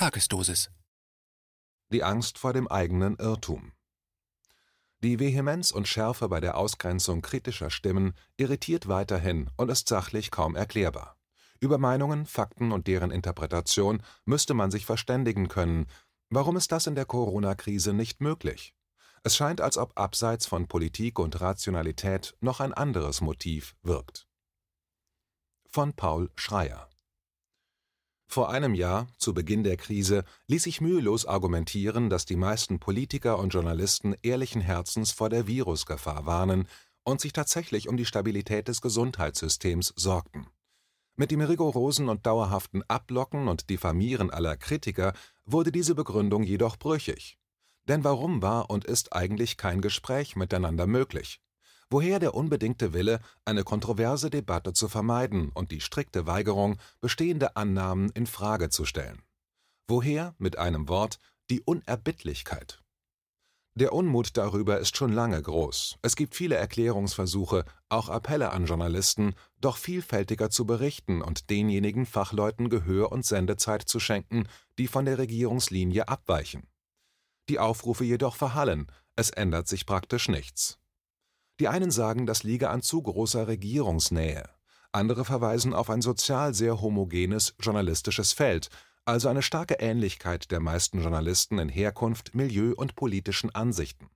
Tagesdosis. Die Angst vor dem eigenen Irrtum. Die Vehemenz und Schärfe bei der Ausgrenzung kritischer Stimmen irritiert weiterhin und ist sachlich kaum erklärbar. Über Meinungen, Fakten und deren Interpretation müsste man sich verständigen können. Warum ist das in der Corona-Krise nicht möglich? Es scheint, als ob abseits von Politik und Rationalität noch ein anderes Motiv wirkt. Von Paul Schreier vor einem Jahr, zu Beginn der Krise, ließ sich mühelos argumentieren, dass die meisten Politiker und Journalisten ehrlichen Herzens vor der Virusgefahr warnen und sich tatsächlich um die Stabilität des Gesundheitssystems sorgten. Mit dem rigorosen und dauerhaften Ablocken und Diffamieren aller Kritiker wurde diese Begründung jedoch brüchig. Denn warum war und ist eigentlich kein Gespräch miteinander möglich? Woher der unbedingte Wille, eine kontroverse Debatte zu vermeiden und die strikte Weigerung, bestehende Annahmen in Frage zu stellen? Woher, mit einem Wort, die Unerbittlichkeit? Der Unmut darüber ist schon lange groß. Es gibt viele Erklärungsversuche, auch Appelle an Journalisten, doch vielfältiger zu berichten und denjenigen Fachleuten Gehör und Sendezeit zu schenken, die von der Regierungslinie abweichen. Die Aufrufe jedoch verhallen, es ändert sich praktisch nichts. Die einen sagen, das liege an zu großer Regierungsnähe, andere verweisen auf ein sozial sehr homogenes journalistisches Feld, also eine starke Ähnlichkeit der meisten Journalisten in Herkunft, Milieu und politischen Ansichten.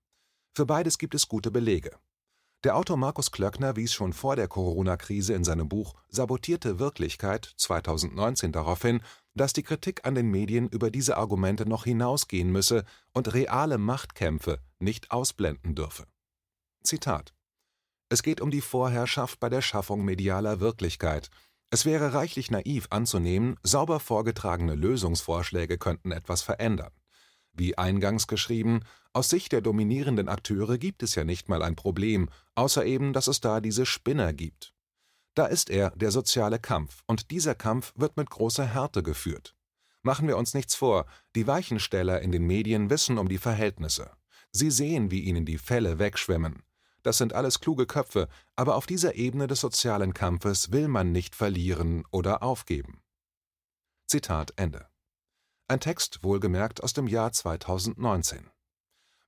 Für beides gibt es gute Belege. Der Autor Markus Klöckner wies schon vor der Corona-Krise in seinem Buch Sabotierte Wirklichkeit 2019 darauf hin, dass die Kritik an den Medien über diese Argumente noch hinausgehen müsse und reale Machtkämpfe nicht ausblenden dürfe. Zitat Es geht um die Vorherrschaft bei der Schaffung medialer Wirklichkeit. Es wäre reichlich naiv anzunehmen, sauber vorgetragene Lösungsvorschläge könnten etwas verändern. Wie eingangs geschrieben, aus Sicht der dominierenden Akteure gibt es ja nicht mal ein Problem, außer eben, dass es da diese Spinner gibt. Da ist er, der soziale Kampf, und dieser Kampf wird mit großer Härte geführt. Machen wir uns nichts vor, die Weichensteller in den Medien wissen um die Verhältnisse. Sie sehen, wie ihnen die Fälle wegschwimmen. Das sind alles kluge Köpfe, aber auf dieser Ebene des sozialen Kampfes will man nicht verlieren oder aufgeben. Zitat Ende. Ein Text wohlgemerkt aus dem Jahr 2019.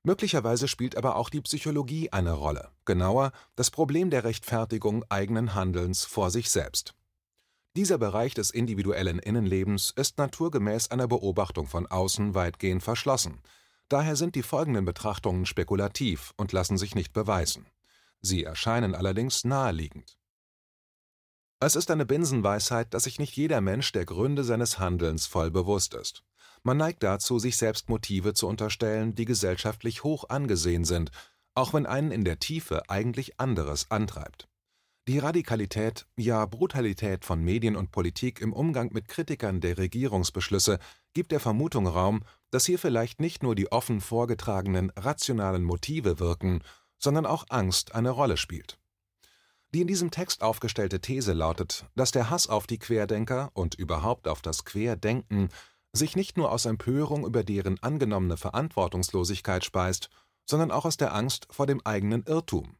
Möglicherweise spielt aber auch die Psychologie eine Rolle, genauer das Problem der Rechtfertigung eigenen Handelns vor sich selbst. Dieser Bereich des individuellen Innenlebens ist naturgemäß einer Beobachtung von außen weitgehend verschlossen, Daher sind die folgenden Betrachtungen spekulativ und lassen sich nicht beweisen. Sie erscheinen allerdings naheliegend. Es ist eine Binsenweisheit, dass sich nicht jeder Mensch der Gründe seines Handelns voll bewusst ist. Man neigt dazu, sich selbst Motive zu unterstellen, die gesellschaftlich hoch angesehen sind, auch wenn einen in der Tiefe eigentlich anderes antreibt. Die Radikalität, ja Brutalität von Medien und Politik im Umgang mit Kritikern der Regierungsbeschlüsse gibt der Vermutung Raum, dass hier vielleicht nicht nur die offen vorgetragenen rationalen Motive wirken, sondern auch Angst eine Rolle spielt. Die in diesem Text aufgestellte These lautet, dass der Hass auf die Querdenker und überhaupt auf das Querdenken sich nicht nur aus Empörung über deren angenommene Verantwortungslosigkeit speist, sondern auch aus der Angst vor dem eigenen Irrtum.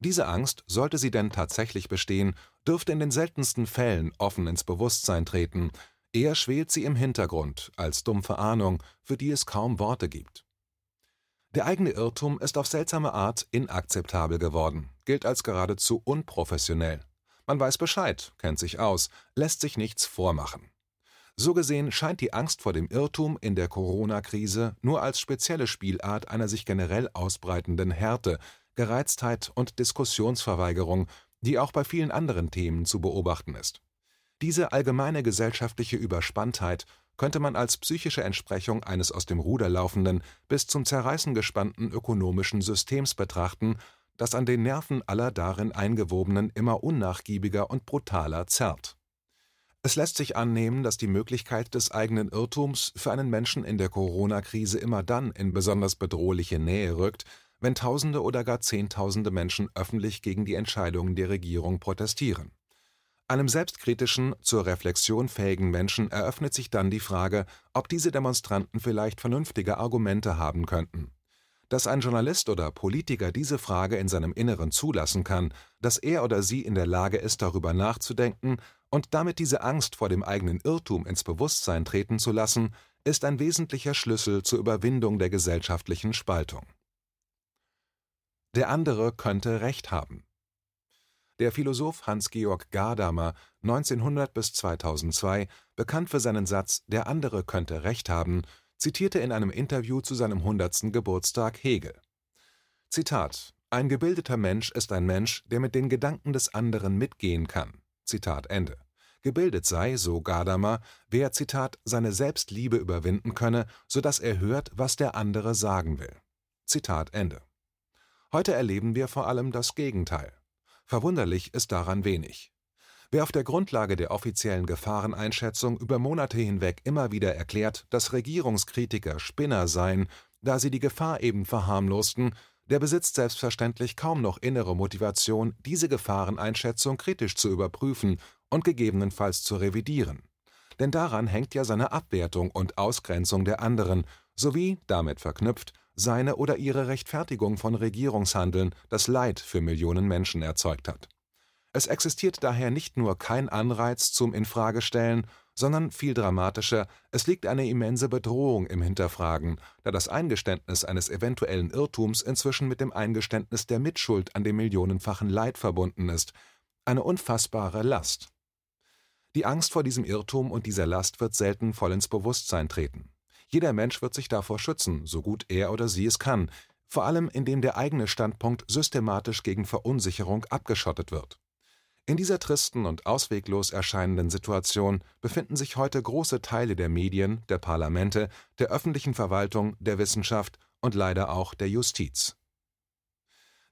Diese Angst, sollte sie denn tatsächlich bestehen, dürfte in den seltensten Fällen offen ins Bewusstsein treten, eher schwelt sie im Hintergrund als dumpfe Ahnung, für die es kaum Worte gibt. Der eigene Irrtum ist auf seltsame Art inakzeptabel geworden, gilt als geradezu unprofessionell. Man weiß Bescheid, kennt sich aus, lässt sich nichts vormachen. So gesehen scheint die Angst vor dem Irrtum in der Corona-Krise nur als spezielle Spielart einer sich generell ausbreitenden Härte Gereiztheit und Diskussionsverweigerung, die auch bei vielen anderen Themen zu beobachten ist. Diese allgemeine gesellschaftliche Überspanntheit könnte man als psychische Entsprechung eines aus dem Ruder laufenden, bis zum Zerreißen gespannten ökonomischen Systems betrachten, das an den Nerven aller darin Eingewobenen immer unnachgiebiger und brutaler zerrt. Es lässt sich annehmen, dass die Möglichkeit des eigenen Irrtums für einen Menschen in der Corona-Krise immer dann in besonders bedrohliche Nähe rückt, wenn Tausende oder gar Zehntausende Menschen öffentlich gegen die Entscheidungen der Regierung protestieren. Einem selbstkritischen, zur Reflexion fähigen Menschen eröffnet sich dann die Frage, ob diese Demonstranten vielleicht vernünftige Argumente haben könnten. Dass ein Journalist oder Politiker diese Frage in seinem Inneren zulassen kann, dass er oder sie in der Lage ist, darüber nachzudenken und damit diese Angst vor dem eigenen Irrtum ins Bewusstsein treten zu lassen, ist ein wesentlicher Schlüssel zur Überwindung der gesellschaftlichen Spaltung. Der andere könnte Recht haben. Der Philosoph Hans-Georg Gadamer (1900 – 2002), bekannt für seinen Satz „ Der andere könnte Recht haben “, zitierte in einem Interview zu seinem 100. Geburtstag Hegel: „ Zitat: Ein gebildeter Mensch ist ein Mensch, der mit den Gedanken des anderen mitgehen kann. Zitat Ende. Gebildet sei, so Gadamer, wer Zitat, seine Selbstliebe überwinden könne, so dass er hört, was der andere sagen will. Zitat Ende. Heute erleben wir vor allem das Gegenteil Verwunderlich ist daran wenig. Wer auf der Grundlage der offiziellen Gefahreneinschätzung über Monate hinweg immer wieder erklärt, dass Regierungskritiker Spinner seien, da sie die Gefahr eben verharmlosten, der besitzt selbstverständlich kaum noch innere Motivation, diese Gefahreneinschätzung kritisch zu überprüfen und gegebenenfalls zu revidieren. Denn daran hängt ja seine Abwertung und Ausgrenzung der anderen sowie, damit verknüpft, seine oder ihre Rechtfertigung von Regierungshandeln, das Leid für Millionen Menschen erzeugt hat. Es existiert daher nicht nur kein Anreiz zum Infragestellen, sondern viel dramatischer, es liegt eine immense Bedrohung im Hinterfragen, da das Eingeständnis eines eventuellen Irrtums inzwischen mit dem Eingeständnis der Mitschuld an dem millionenfachen Leid verbunden ist, eine unfassbare Last. Die Angst vor diesem Irrtum und dieser Last wird selten voll ins Bewusstsein treten. Jeder Mensch wird sich davor schützen, so gut er oder sie es kann, vor allem indem der eigene Standpunkt systematisch gegen Verunsicherung abgeschottet wird. In dieser tristen und ausweglos erscheinenden Situation befinden sich heute große Teile der Medien, der Parlamente, der öffentlichen Verwaltung, der Wissenschaft und leider auch der Justiz.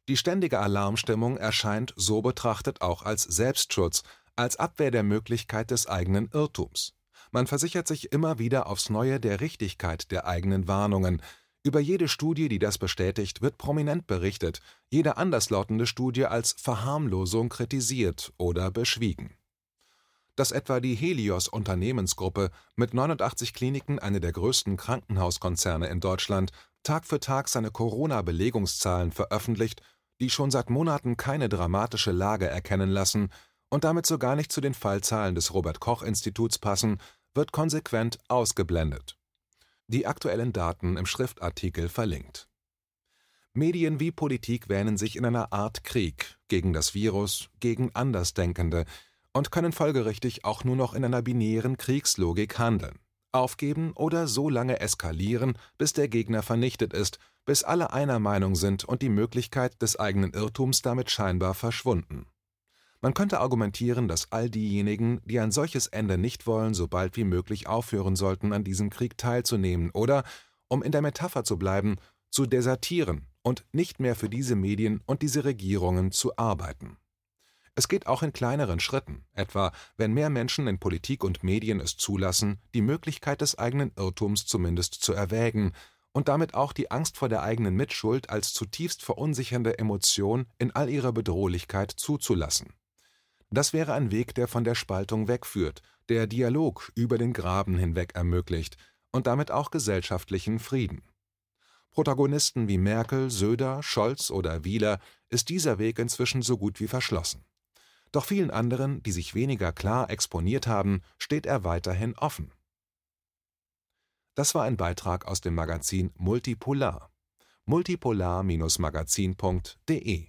Die ständige Alarmstimmung erscheint so betrachtet auch als Selbstschutz, als Abwehr der Möglichkeit des eigenen Irrtums. Man versichert sich immer wieder aufs Neue der Richtigkeit der eigenen Warnungen. Über jede Studie, die das bestätigt, wird prominent berichtet, jede anderslautende Studie als Verharmlosung kritisiert oder beschwiegen. Dass etwa die Helios Unternehmensgruppe mit 89 Kliniken eine der größten Krankenhauskonzerne in Deutschland Tag für Tag seine Corona-Belegungszahlen veröffentlicht, die schon seit Monaten keine dramatische Lage erkennen lassen und damit so gar nicht zu den Fallzahlen des Robert Koch Instituts passen, wird konsequent ausgeblendet. Die aktuellen Daten im Schriftartikel verlinkt. Medien wie Politik wähnen sich in einer Art Krieg gegen das Virus, gegen Andersdenkende und können folgerichtig auch nur noch in einer binären Kriegslogik handeln. Aufgeben oder so lange eskalieren, bis der Gegner vernichtet ist, bis alle einer Meinung sind und die Möglichkeit des eigenen Irrtums damit scheinbar verschwunden. Man könnte argumentieren, dass all diejenigen, die ein solches Ende nicht wollen, so bald wie möglich aufhören sollten, an diesem Krieg teilzunehmen oder, um in der Metapher zu bleiben, zu desertieren und nicht mehr für diese Medien und diese Regierungen zu arbeiten. Es geht auch in kleineren Schritten, etwa wenn mehr Menschen in Politik und Medien es zulassen, die Möglichkeit des eigenen Irrtums zumindest zu erwägen und damit auch die Angst vor der eigenen Mitschuld als zutiefst verunsichernde Emotion in all ihrer Bedrohlichkeit zuzulassen. Das wäre ein Weg, der von der Spaltung wegführt, der Dialog über den Graben hinweg ermöglicht und damit auch gesellschaftlichen Frieden. Protagonisten wie Merkel, Söder, Scholz oder Wieler ist dieser Weg inzwischen so gut wie verschlossen. Doch vielen anderen, die sich weniger klar exponiert haben, steht er weiterhin offen. Das war ein Beitrag aus dem Magazin Multipolar. multipolar-magazin.de